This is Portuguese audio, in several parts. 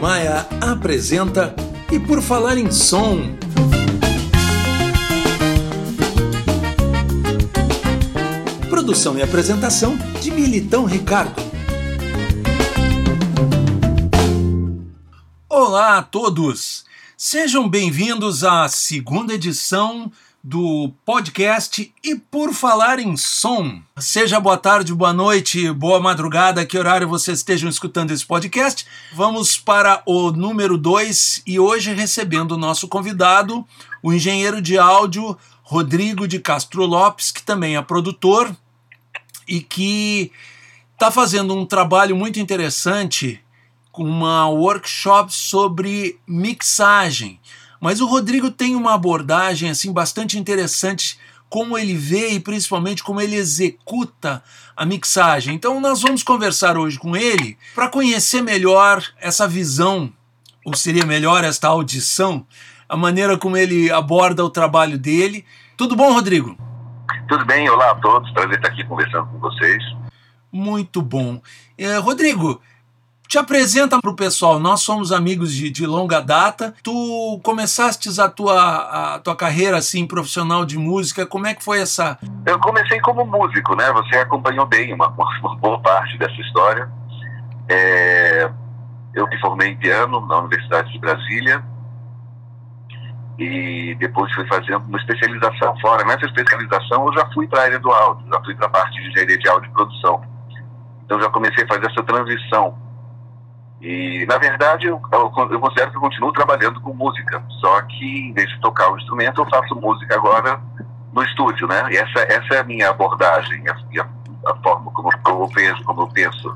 Maia apresenta E por Falar em Som. Produção e apresentação de Militão Ricardo. Olá a todos! Sejam bem-vindos à segunda edição do podcast E Por Falar em Som. Seja boa tarde, boa noite, boa madrugada, que horário vocês estejam escutando esse podcast. Vamos para o número 2 e hoje recebendo o nosso convidado, o engenheiro de áudio Rodrigo de Castro Lopes, que também é produtor e que está fazendo um trabalho muito interessante com uma workshop sobre mixagem. Mas o Rodrigo tem uma abordagem assim bastante interessante como ele vê e principalmente como ele executa a mixagem. Então nós vamos conversar hoje com ele para conhecer melhor essa visão, ou seria melhor esta audição, a maneira como ele aborda o trabalho dele. Tudo bom, Rodrigo? Tudo bem, olá a todos, prazer estar aqui conversando com vocês. Muito bom. É, Rodrigo, te apresenta para o pessoal, nós somos amigos de, de, longa data. Tu começaste a tua, a tua carreira assim profissional de música, como é que foi essa? Eu comecei como músico, né? Você acompanhou bem uma, uma boa parte dessa história. É, eu me formei em piano na Universidade de Brasília e depois fui fazendo uma especialização fora. Nessa especialização eu já fui para a área do áudio, já fui para a parte de engenharia de áudio e produção. Então já comecei a fazer essa transição e, na verdade, eu, eu, considero que eu continuo trabalhando com música, só que, em vez de tocar o instrumento, eu faço música agora no estúdio, né? E essa, essa é a minha abordagem, a, a, a forma como eu vejo, como eu penso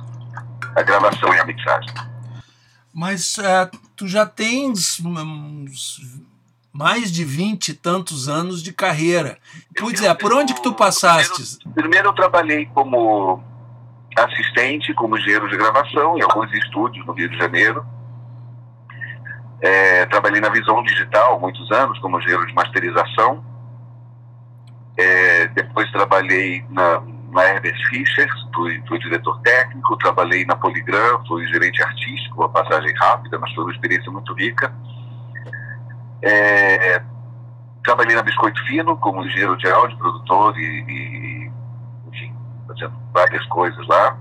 a gravação e a mixagem. Mas uh, tu já tens uns mais de vinte e tantos anos de carreira. Pois é, por onde que tu passaste? Primeiro, primeiro eu trabalhei como assistente como engenheiro de gravação em alguns estúdios no Rio de Janeiro. É, trabalhei na Visão Digital muitos anos como engenheiro de masterização. É, depois trabalhei na, na Herbert Fischer, fui, fui, diretor técnico, trabalhei na Poligram, fui gerente artístico, uma passagem rápida, mas foi uma experiência muito rica. É, trabalhei na Biscoito Fino como engenheiro de áudio, produtor e, e fazendo várias coisas lá.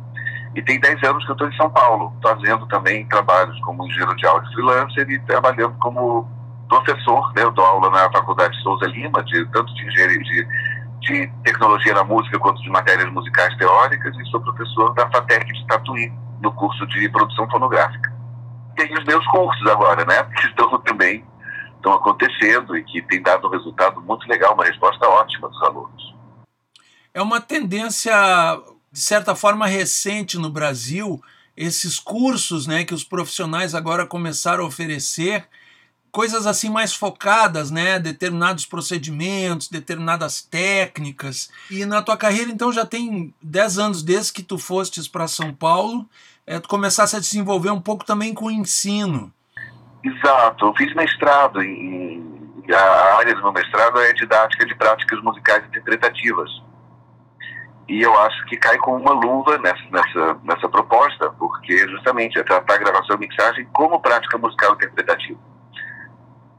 E tem 10 anos que eu estou em São Paulo, fazendo também trabalhos como engenheiro de áudio freelancer e trabalhando como professor. Né? Eu dou aula na Faculdade de Souza Lima, de, tanto de engenharia de, de tecnologia na música quanto de matérias musicais teóricas, e sou professor da FATEC de Tatuí, no curso de produção fonográfica. Tem os meus cursos agora, né? Que estão também estão acontecendo e que tem dado um resultado muito legal, uma resposta ótima dos alunos é uma tendência, de certa forma, recente no Brasil, esses cursos né, que os profissionais agora começaram a oferecer, coisas assim mais focadas, né, determinados procedimentos, determinadas técnicas. E na tua carreira, então, já tem 10 anos desde que tu fostes para São Paulo, é, tu começaste a desenvolver um pouco também com o ensino. Exato, eu fiz mestrado em. A área do meu mestrado é didática de práticas musicais interpretativas. E eu acho que cai com uma luva nessa, nessa, nessa proposta, porque justamente é tratar a gravação e mixagem como prática musical interpretativa.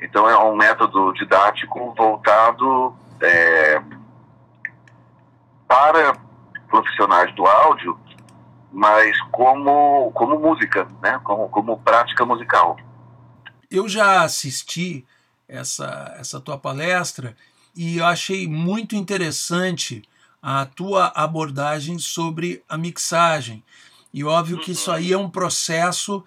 Então é um método didático voltado é, para profissionais do áudio, mas como, como música, né? como, como prática musical. Eu já assisti essa, essa tua palestra e eu achei muito interessante a tua abordagem sobre a mixagem. E óbvio que isso aí é um processo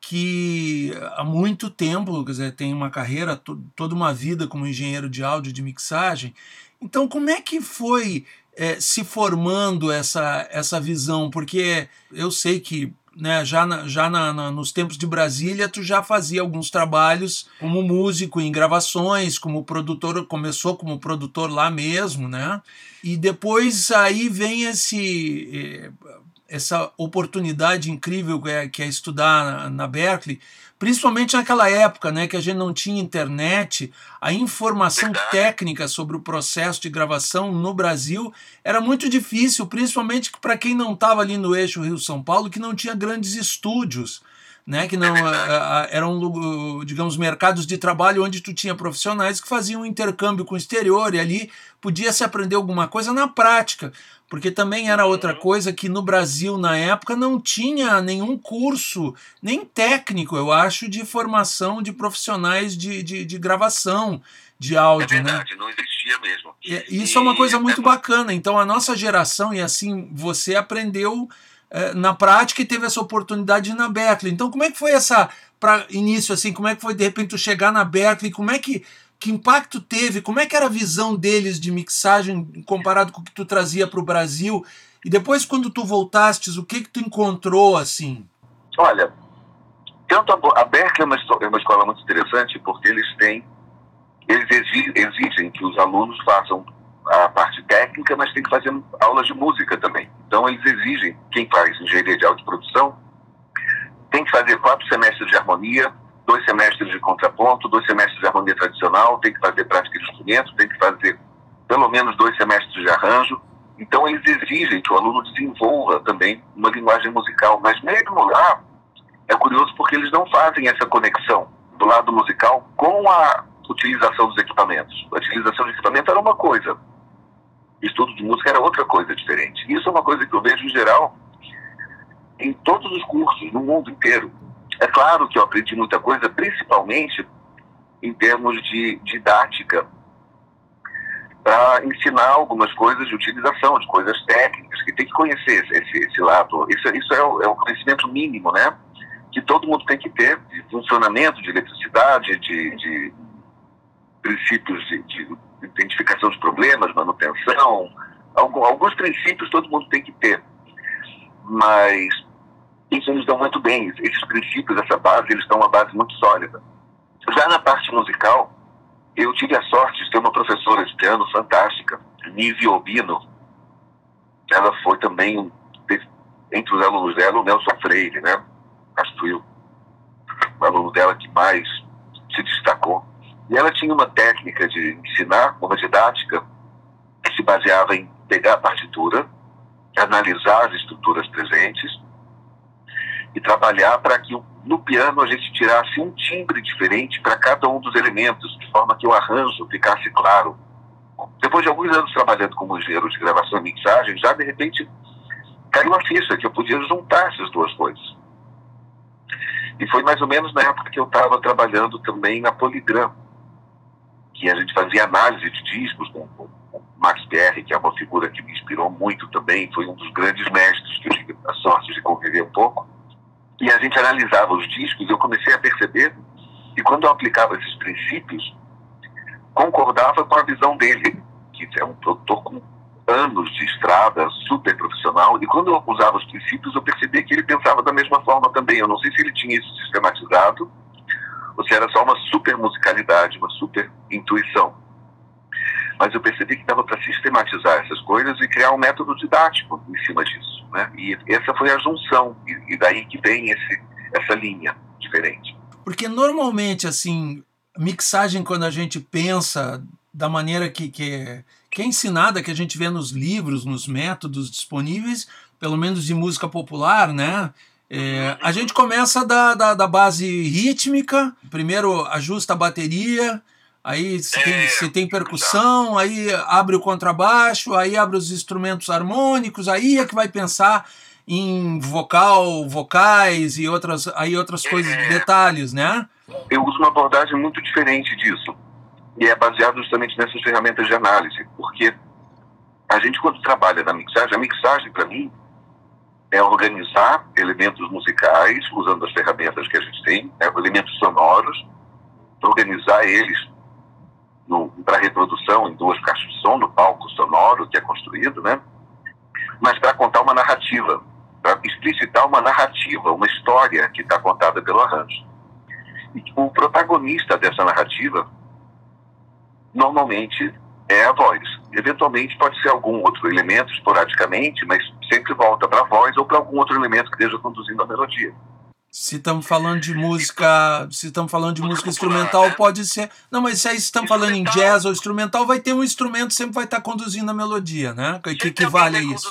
que há muito tempo, quer dizer, tem uma carreira, toda uma vida como engenheiro de áudio de mixagem. Então, como é que foi é, se formando essa, essa visão? Porque eu sei que né, já, na, já na, na, nos tempos de Brasília, tu já fazia alguns trabalhos como músico em gravações, como produtor, começou como produtor lá mesmo, né? E depois aí vem esse eh, essa oportunidade incrível que é, que é estudar na, na Berkeley, principalmente naquela época, né, que a gente não tinha internet, a informação técnica sobre o processo de gravação no Brasil era muito difícil, principalmente para quem não estava ali no eixo Rio-São Paulo, que não tinha grandes estúdios. Né? Que não é eram, digamos, mercados de trabalho onde tu tinha profissionais que faziam intercâmbio com o exterior e ali podia se aprender alguma coisa na prática, porque também era outra uhum. coisa que no Brasil na época não tinha nenhum curso, nem técnico, eu acho, de formação de profissionais de, de, de gravação de áudio, é verdade, né? não existia mesmo. E, isso e, é uma coisa muito é... bacana. Então a nossa geração e assim você aprendeu é, na prática e teve essa oportunidade na Berkeley. Então, como é que foi essa para início assim? Como é que foi de repente tu chegar na Berkeley? Como é que que impacto teve? Como é que era a visão deles de mixagem comparado com o que tu trazia para o Brasil? E depois, quando tu voltastes, o que que tu encontrou assim? Olha, tanto a, a Berkeley é uma, é uma escola muito interessante porque eles têm, eles exigem que os alunos façam a parte técnica, mas tem que fazer aulas de música também. Então eles exigem, quem faz engenharia de autoprodução, tem que fazer quatro semestres de harmonia, dois semestres de contraponto, dois semestres de harmonia tradicional, tem que fazer prática de instrumento, tem que fazer pelo menos dois semestres de arranjo. Então eles exigem que o aluno desenvolva também uma linguagem musical, mas mesmo lá é curioso porque eles não fazem essa conexão do lado musical com a utilização dos equipamentos. A utilização de equipamento era uma coisa, estudo de música era outra coisa diferente. Isso é uma coisa que eu vejo em geral em todos os cursos no mundo inteiro. É claro que eu aprendi muita coisa, principalmente em termos de didática, para ensinar algumas coisas de utilização, de coisas técnicas, que tem que conhecer esse, esse lado. Isso, isso é, o, é o conhecimento mínimo, né? Que todo mundo tem que ter, de funcionamento, de eletricidade, de, de princípios de, de identificação de problemas, manutenção, alguns princípios todo mundo tem que ter. Mas isso eles dão muito bem, esses princípios, essa base, eles dão uma base muito sólida. Já na parte musical, eu tive a sorte de ter uma professora de piano fantástica, Nise Obino. Ela foi também, entre os alunos dela, o Nelson Freire, né? Acho que o aluno dela que mais se destacou. E ela tinha uma técnica de ensinar, uma didática, que se baseava em pegar a partitura, analisar as estruturas presentes e trabalhar para que no piano a gente tirasse um timbre diferente para cada um dos elementos, de forma que o arranjo ficasse claro. Depois de alguns anos trabalhando como engenheiro de gravação e mixagem, já de repente caiu a ficha que eu podia juntar essas duas coisas. E foi mais ou menos na época que eu estava trabalhando também na Poligram, que a gente fazia análise de discos com, com, Max Pierre, que é uma figura que me inspirou muito também, foi um dos grandes mestres que eu tive a sorte de conviver um pouco. E a gente analisava os discos eu comecei a perceber que quando eu aplicava esses princípios, concordava com a visão dele, que é um produtor com anos de estrada, super profissional, e quando eu usava os princípios, eu percebi que ele pensava da mesma forma também. Eu não sei se ele tinha isso sistematizado, se era só uma super musicalidade, uma super intuição. Mas eu percebi que dava para sistematizar essas coisas e criar um método didático em cima disso. Né? E essa foi a junção, e, daí que vem esse, essa linha diferente. Porque normalmente, assim, mixagem, quando a gente pensa da maneira que, que, que é ensinada, que a gente vê nos livros, nos métodos disponíveis, pelo menos de música popular, né? É, a gente começa da, da, da, base rítmica, primeiro ajusta a bateria, aí se tem, é, se tem percussão, aí abre o contrabaixo, aí abre os instrumentos harmônicos, aí é que vai pensar em vocal, vocais e outras, aí outras coisas, é. detalhes, né? Eu uso uma abordagem muito diferente disso, e é baseado justamente nessas ferramentas de análise, porque a gente quando trabalha na mixagem, a mixagem para mim é organizar elementos musicais, usando as ferramentas que a gente tem, né, elementos sonoros, organizar eles para reprodução em duas caixas de som, no palco sonoro que é construído, né? mas para contar uma narrativa, para explicitar uma narrativa, uma história que está contada pelo arranjo. E o protagonista dessa narrativa, normalmente, é a voz. Eventualmente pode ser algum outro elemento, esporadicamente, mas sempre volta para a voz ou para algum outro elemento que esteja conduzindo a melodia. Se estamos falando de música, se estamos falando de música, música instrumental, popular, né? pode ser. Não, mas se estamos falando em jazz ou instrumental, vai ter um instrumento sempre vai estar conduzindo a melodia, né? Que, que, que vale a isso.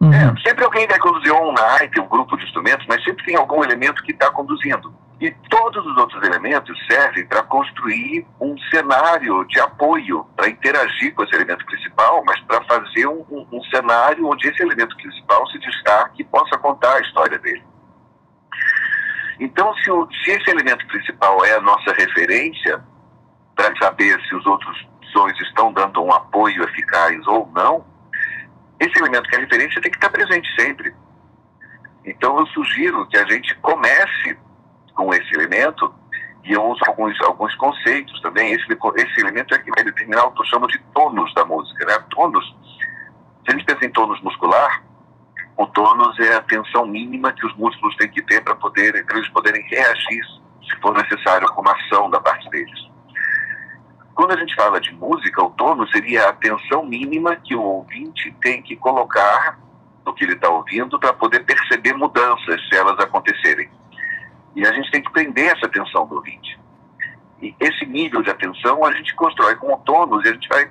Uhum. É, sempre alguém vai conduzir um naipe, um grupo de instrumentos, mas sempre tem algum elemento que está conduzindo. E todos os outros elementos servem para construir um cenário de apoio, para interagir com esse elemento principal, mas para fazer um, um, um, cenário onde esse elemento principal se destaque e possa contar a história dele. Então, se, o, se esse elemento principal é a nossa referência, para saber se os outros sons estão dando um apoio eficaz ou não, esse elemento que é referência tem que estar presente sempre. Então, eu sugiro que a gente comece com esse elemento e eu uso alguns, alguns conceitos também. Esse, esse elemento é que vai determinar o que eu chamo de tônus da música. Né? Tônus, se a gente pensa em tônus muscular, o tônus é a tensão mínima que os músculos têm que ter para poder, eles poderem reagir se for necessário alguma ação da parte deles. Quando a gente fala de música, o tônus seria a tensão mínima que o ouvinte tem que colocar no que ele está ouvindo para poder perceber mudanças se elas acontecerem. E a gente tem que prender essa atenção do ouvinte. E esse nível de atenção a gente constrói com tônus e a gente vai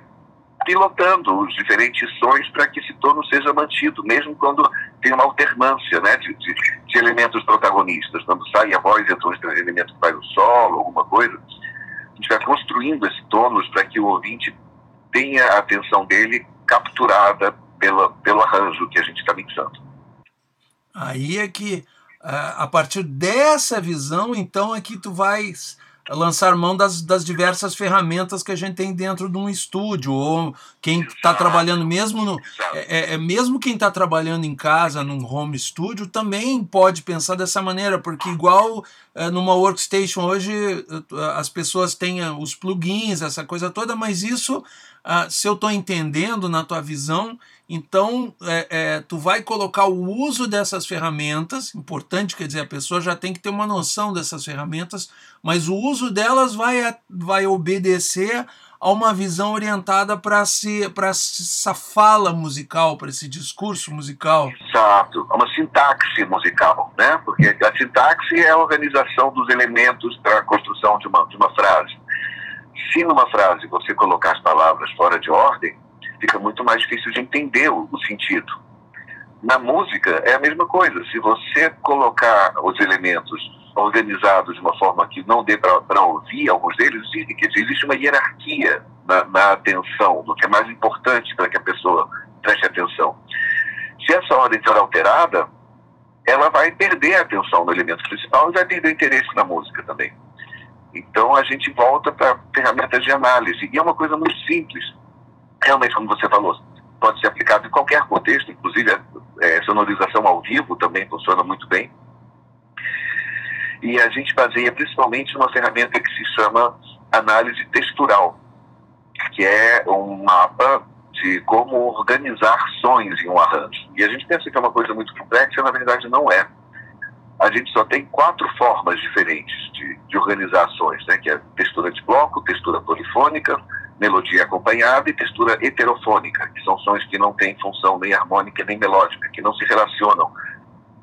pilotando os diferentes sons para que esse tônus seja mantido, mesmo quando tem uma alternância né, de, de, de elementos protagonistas. Quando sai a voz, entra um elemento que faz o solo, alguma coisa. A gente vai construindo esse tônus para que o ouvinte tenha a atenção dele capturada pela, pelo arranjo que a gente está mixando. Aí é que a partir dessa visão, então, é que tu vais lançar mão das, das diversas ferramentas que a gente tem dentro de um estúdio ou quem está trabalhando mesmo no é, é, é mesmo quem está trabalhando em casa num home studio também pode pensar dessa maneira porque igual numa workstation hoje as pessoas têm os plugins essa coisa toda mas isso ah, se eu estou entendendo na tua visão então, é, é, tu vai colocar o uso dessas ferramentas, importante, quer dizer, a pessoa já tem que ter uma noção dessas ferramentas, mas o uso delas vai, vai obedecer a uma visão orientada para essa fala musical, para esse discurso musical. Exato, é uma sintaxe musical, né? Porque a sintaxe é a organização dos elementos para a construção de uma, de uma frase. Se numa frase você colocar as palavras fora de ordem, fica muito mais difícil de entender o, o sentido. Na música é a mesma coisa. Se você colocar os elementos organizados de uma forma que não dê para ouvir alguns deles, existe uma hierarquia na, na atenção, do que é mais importante para que a pessoa preste atenção. Se essa ordem for alterada, ela vai perder a atenção no elemento principal e vai perder o interesse na música também. Então a gente volta para ferramentas de análise. E é uma coisa muito simples realmente, como você falou, pode ser aplicado em qualquer contexto, inclusive a é, sonorização ao vivo também funciona muito bem. E a gente baseia principalmente numa ferramenta que se chama análise textural, que é um mapa de como organizar sons em um arranjo. E a gente pensa que é uma coisa muito complexa, na verdade não é. A gente só tem quatro formas diferentes de, de organizar sons, né? que é textura de bloco, textura polifônica, melodia acompanhada e textura heterofônica, que são sons que não têm função nem harmônica nem melódica, que não se relacionam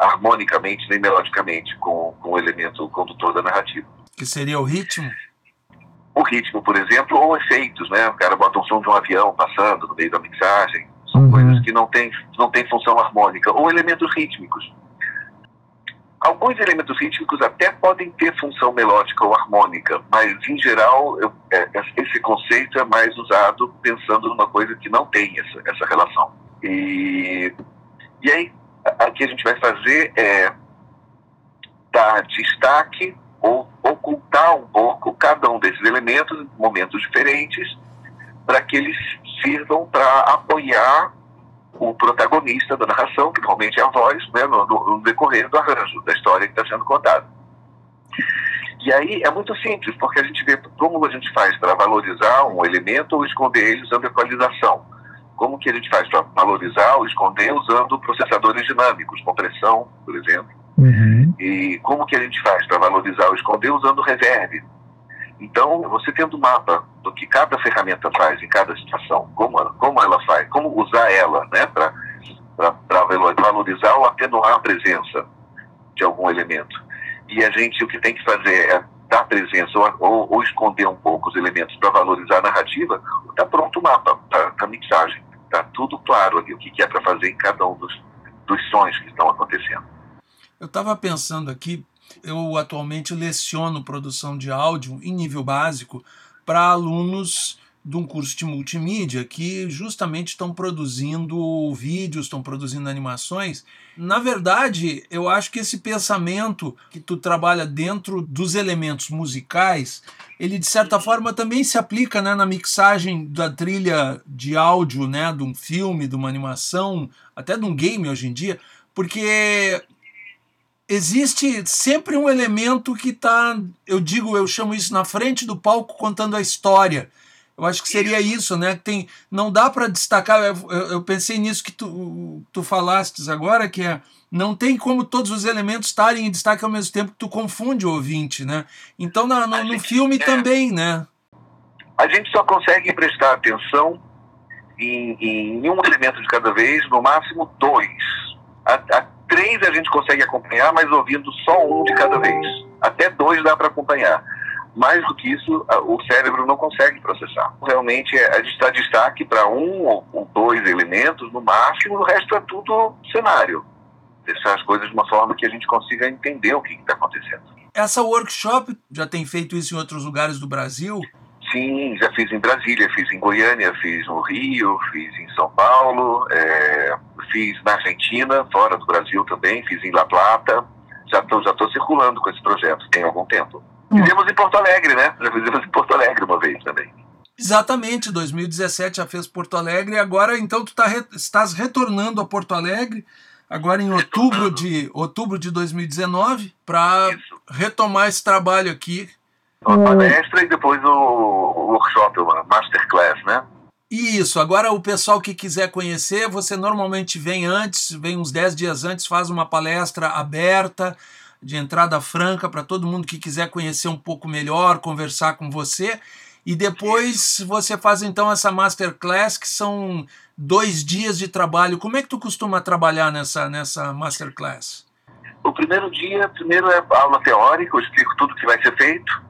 harmonicamente nem melodicamente com, com o elemento condutor da narrativa. Que seria o ritmo? O ritmo, por exemplo, ou efeitos, né? O cara bota um som de um avião passando no meio da mixagem. São uhum. coisas que não têm não tem função harmônica. Ou elementos rítmicos. Alguns elementos rítmicos até podem ter função melódica ou harmônica, mas em geral eu, é, esse conceito é mais usado pensando numa coisa que não tem essa, essa relação. E, e aí, o que a gente vai fazer é dar destaque ou ocultar um pouco cada um desses elementos em momentos diferentes para que eles sirvam para apoiar o protagonista da narração, que normalmente é a voz, né, no, no decorrer do arranjo, da história que está sendo contada. E aí é muito simples, porque a gente vê como a gente faz para valorizar um elemento ou esconder ele usando equalização. Como que a gente faz para valorizar ou esconder usando processadores dinâmicos, compressão, por exemplo. Uhum. E como que a gente faz para valorizar ou esconder usando reverb, então, você tendo um mapa do que cada ferramenta faz em cada situação, como, como ela faz, como usar ela né, para valorizar ou atenuar a presença de algum elemento. E a gente o que tem que fazer é dar presença ou, ou, ou esconder um pouco os elementos para valorizar a narrativa, está pronto o mapa, está tá mixagem. Claro ali o que, é para fazer em cada um dos, dos sons que estão acontecendo. Eu estava pensando aqui, eu atualmente leciono produção de áudio em nível básico para alunos de um curso de multimídia que justamente estão produzindo vídeos, estão produzindo animações. Na verdade, eu acho que esse pensamento que tu trabalha dentro dos elementos musicais, ele de certa forma também se aplica né, na mixagem da trilha de áudio, né, de um filme, de uma animação, até de um game hoje em dia, porque existe sempre um elemento que está, eu digo, eu chamo isso na frente do palco contando a história. Eu acho que seria isso, né? Tem, não dá para destacar. Eu, eu, pensei nisso que tu, tu falaste agora, que é não tem como todos os elementos estarem em destaque ao mesmo tempo que tu confunde o ouvinte, né? Então na, no, no filme é. também, né? A gente só consegue prestar atenção em, em um elemento de cada vez, no máximo dois. A, a três a gente consegue acompanhar, mas ouvindo só um de cada vez. Até dois dá para acompanhar mais do que isso, o cérebro não consegue processar. Realmente, é, a gente dá destaque para um ou dois elementos no máximo, o resto é tudo cenário. Deixar as coisas de uma forma que a gente consiga entender o que está acontecendo. Essa workshop já tem feito isso em outros lugares do Brasil? Sim, já fiz em Brasília, fiz em Goiânia, fiz no Rio, fiz em São Paulo, é, fiz na Argentina, fora do Brasil também, fiz em La Plata. Já estou já circulando com esse projeto tem algum tempo. Fizemos em Porto Alegre, né? Já fizemos em Porto Alegre uma vez também. Exatamente, 2017 já fez Porto Alegre e agora então tu tá, estás retornando a Porto Alegre agora em outubro de outubro de 2019 para retomar esse trabalho aqui. Uma palestra e depois o, o workshop, uma masterclass, né? Isso, agora o pessoal que quiser conhecer, você normalmente vem antes, vem uns 10 dias antes, faz uma palestra aberta, de entrada franca para todo mundo que quiser conhecer um pouco melhor, conversar com você. E depois você faz então essa masterclass, que são dois dias de trabalho. Como é que tu costuma trabalhar nessa, nessa masterclass? O primeiro dia, primeiro é aula teórica, eu explico tudo que vai ser feito,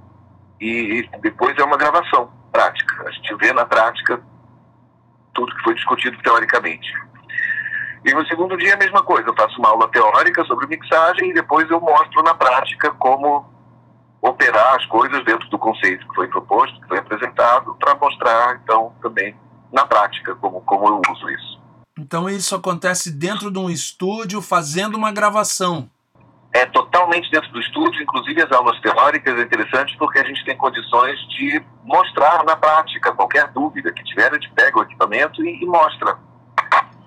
e depois é uma gravação prática. A gente vê na prática tudo que foi discutido teoricamente. E no segundo dia a mesma coisa, eu faço uma aula teórica sobre mixagem e depois eu mostro na prática como operar as coisas dentro do conceito que foi proposto, que foi apresentado, para mostrar então também na prática como, como eu uso isso. Então isso acontece dentro de um estúdio fazendo uma gravação. É totalmente dentro do estúdio, inclusive as aulas teóricas é interessante porque a gente tem condições de mostrar na prática qualquer dúvida que tiver, a gente pega o equipamento e, e mostra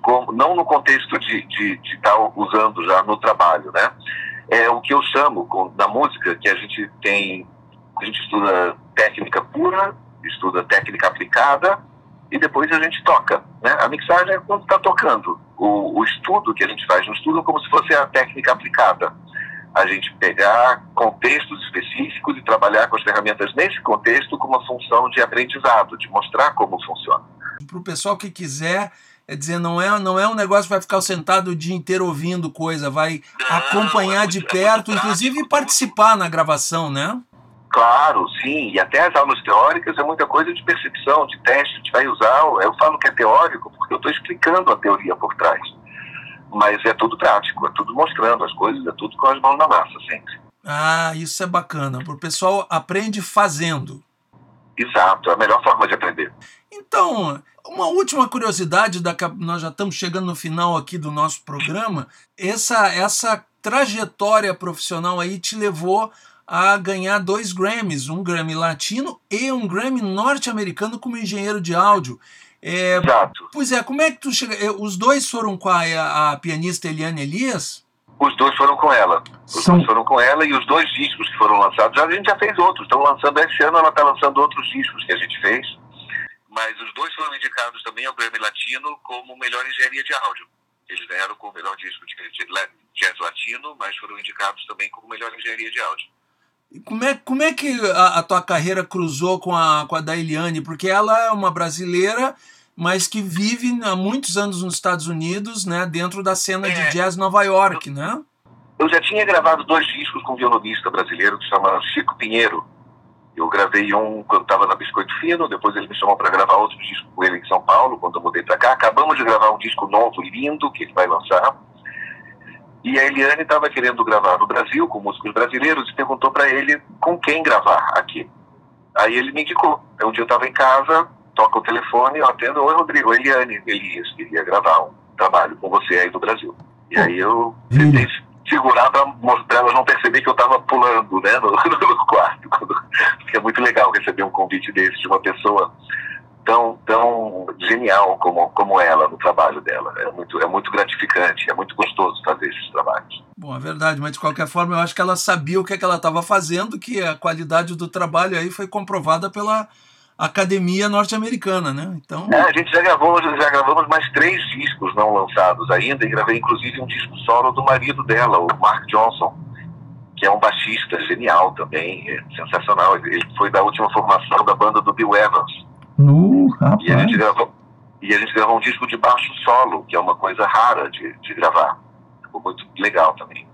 como, não no contexto de estar tá usando já no trabalho, né? É o que eu chamo na música, que a gente tem, a gente estuda técnica pura, estuda técnica aplicada e depois a gente toca, né? A mixagem é quando está tocando. O, o estudo que a gente faz no estudo é como se fosse a técnica aplicada a gente pegar contextos específicos e trabalhar com as ferramentas nesse contexto com uma função de aprendizado, de mostrar como funciona. Para o pessoal que quiser é dizer, não é, não é um negócio que vai ficar sentado o dia inteiro ouvindo coisa, vai não, acompanhar é de perto, inclusive participar na gravação, né? Claro, sim. E até as aulas teóricas é muita coisa de percepção, de teste. A gente vai usar. Eu falo que é teórico porque eu estou explicando a teoria por trás. Mas é tudo prático, é tudo mostrando as coisas, é tudo com as mãos na massa sempre. Ah, isso é bacana. O pessoal aprende fazendo. Exato, é a melhor forma de aprender. Então, uma última curiosidade, da, nós já estamos chegando no final aqui do nosso programa. Essa, essa trajetória profissional aí te levou a ganhar dois Grammys, um Grammy latino e um Grammy norte-americano como engenheiro de áudio. É, Exato. Pois é, como é que tu chega? É, os dois foram com a, a pianista Eliane Elias? Os dois foram com ela. Os Sim. dois foram com ela e os dois discos que foram lançados, a gente já fez outros. Estão lançando esse ano, ela está lançando outros discos que a gente fez mas os dois foram indicados também ao Grammy Latino como melhor engenharia de áudio. Eles ganharam como melhor disco de jazz latino, mas foram indicados também como melhor engenharia de áudio. E como é, como é que a, a, tua carreira cruzou com a, com a da Eliane? Porque ela é uma brasileira, mas que vive há muitos anos nos Estados Unidos, né, dentro da cena é, de jazz Nova York, né? Eu já tinha gravado dois discos com um violonista brasileiro que se chama Chico Pinheiro, eu gravei um quando estava na Biscoito Fino, depois ele me chamou para gravar outro disco com ele em São Paulo, quando eu mudei para cá. Acabamos de gravar um disco novo, lindo, que ele vai lançar. E a Eliane estava querendo gravar no Brasil com músicos brasileiros e perguntou para ele com quem gravar aqui. Aí ele me indicou. Um dia eu estava em casa, toca o telefone, eu atendo, oi Rodrigo, Eliane Elias queria gravar um trabalho com você aí no Brasil. E aí eu tentei segurar para elas não perceber que eu estava pulando né, no, no quarto. Porque é muito legal receber um convite desse de uma pessoa tão, tão genial como, como ela no trabalho dela. É muito, é muito gratificante, é muito gostoso fazer esses trabalhos. Bom, é verdade, mas de qualquer forma eu acho que ela sabia o que, é que ela estava fazendo, que a qualidade do trabalho aí foi comprovada pela academia norte-americana, né? Então... É, a gente já gravou, já gravamos mais três discos não lançados ainda, e gravei inclusive um disco solo do marido dela, o Mark Johnson, que é um baixista genial também, é sensacional. Ele foi da última formação da banda do Bill Evans. Uh, e, a gente gravou, e a gente gravou um disco de baixo solo, que é uma coisa rara de, de gravar. Ficou muito legal também.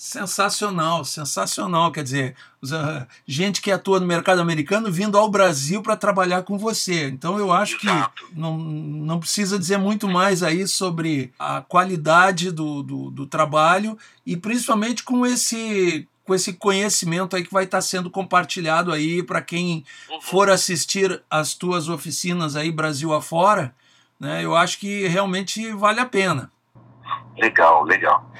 Sensacional, sensacional. Quer dizer, uh, gente que atua no mercado americano vindo ao Brasil para trabalhar com você. Então eu acho que não, não precisa dizer muito mais aí sobre a qualidade do, do, do trabalho e principalmente com esse com esse conhecimento aí que vai estar tá sendo compartilhado aí para quem uhum. for assistir as tuas oficinas aí Brasil afora, né? Eu acho que realmente vale a pena. Legal, legal.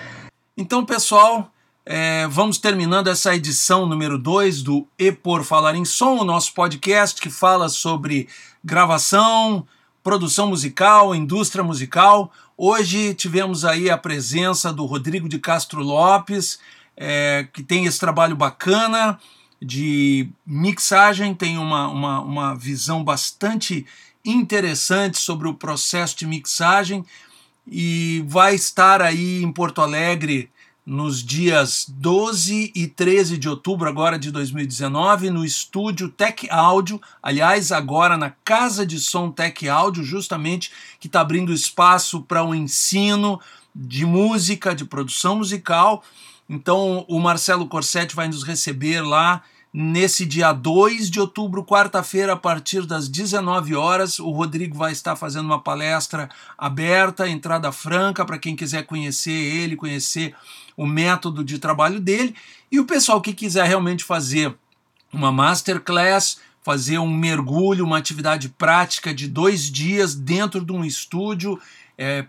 Então, pessoal, é, vamos terminando essa edição número 2 do E Por Falar em Som, o nosso podcast que fala sobre gravação, produção musical, indústria musical. Hoje tivemos aí a presença do Rodrigo de Castro Lopes, é, que tem esse trabalho bacana de mixagem, tem uma, uma, uma visão bastante interessante sobre o processo de mixagem e vai estar aí em Porto Alegre nos dias 12 e 13 de outubro agora de 2019 no estúdio Tech Audio, aliás, agora na Casa de Som Tech Audio, justamente que está abrindo espaço para o um ensino de música, de produção musical. Então o Marcelo Corsetti vai nos receber lá Nesse dia 2 de outubro, quarta-feira, a partir das 19 horas, o Rodrigo vai estar fazendo uma palestra aberta, entrada franca, para quem quiser conhecer ele, conhecer o método de trabalho dele. E o pessoal que quiser realmente fazer uma masterclass, fazer um mergulho, uma atividade prática de dois dias dentro de um estúdio, é,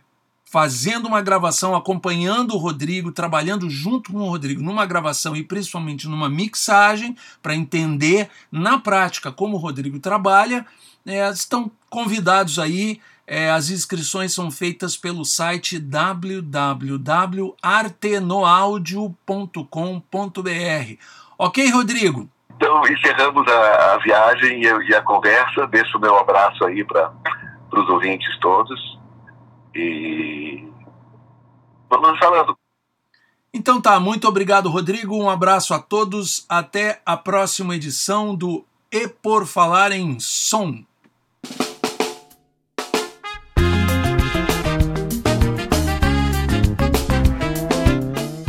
fazendo uma gravação, acompanhando o Rodrigo, trabalhando junto com o Rodrigo numa gravação e principalmente numa mixagem, para entender na prática como o Rodrigo trabalha, é, estão convidados aí. É, as inscrições são feitas pelo site www.artenoaudio.com.br. Ok, Rodrigo? Então, encerramos a, a viagem e, e, a conversa. Deixo o meu abraço aí para os ouvintes todos e vamos falando. Então tá, muito obrigado, Rodrigo. Um abraço a todos. Até a próxima edição do E Por Falar em Som.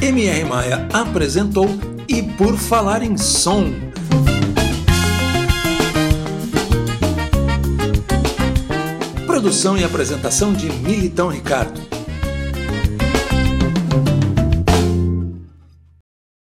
MR Maia apresentou E Por Falar em Som Produção e apresentação de Militão Ricardo.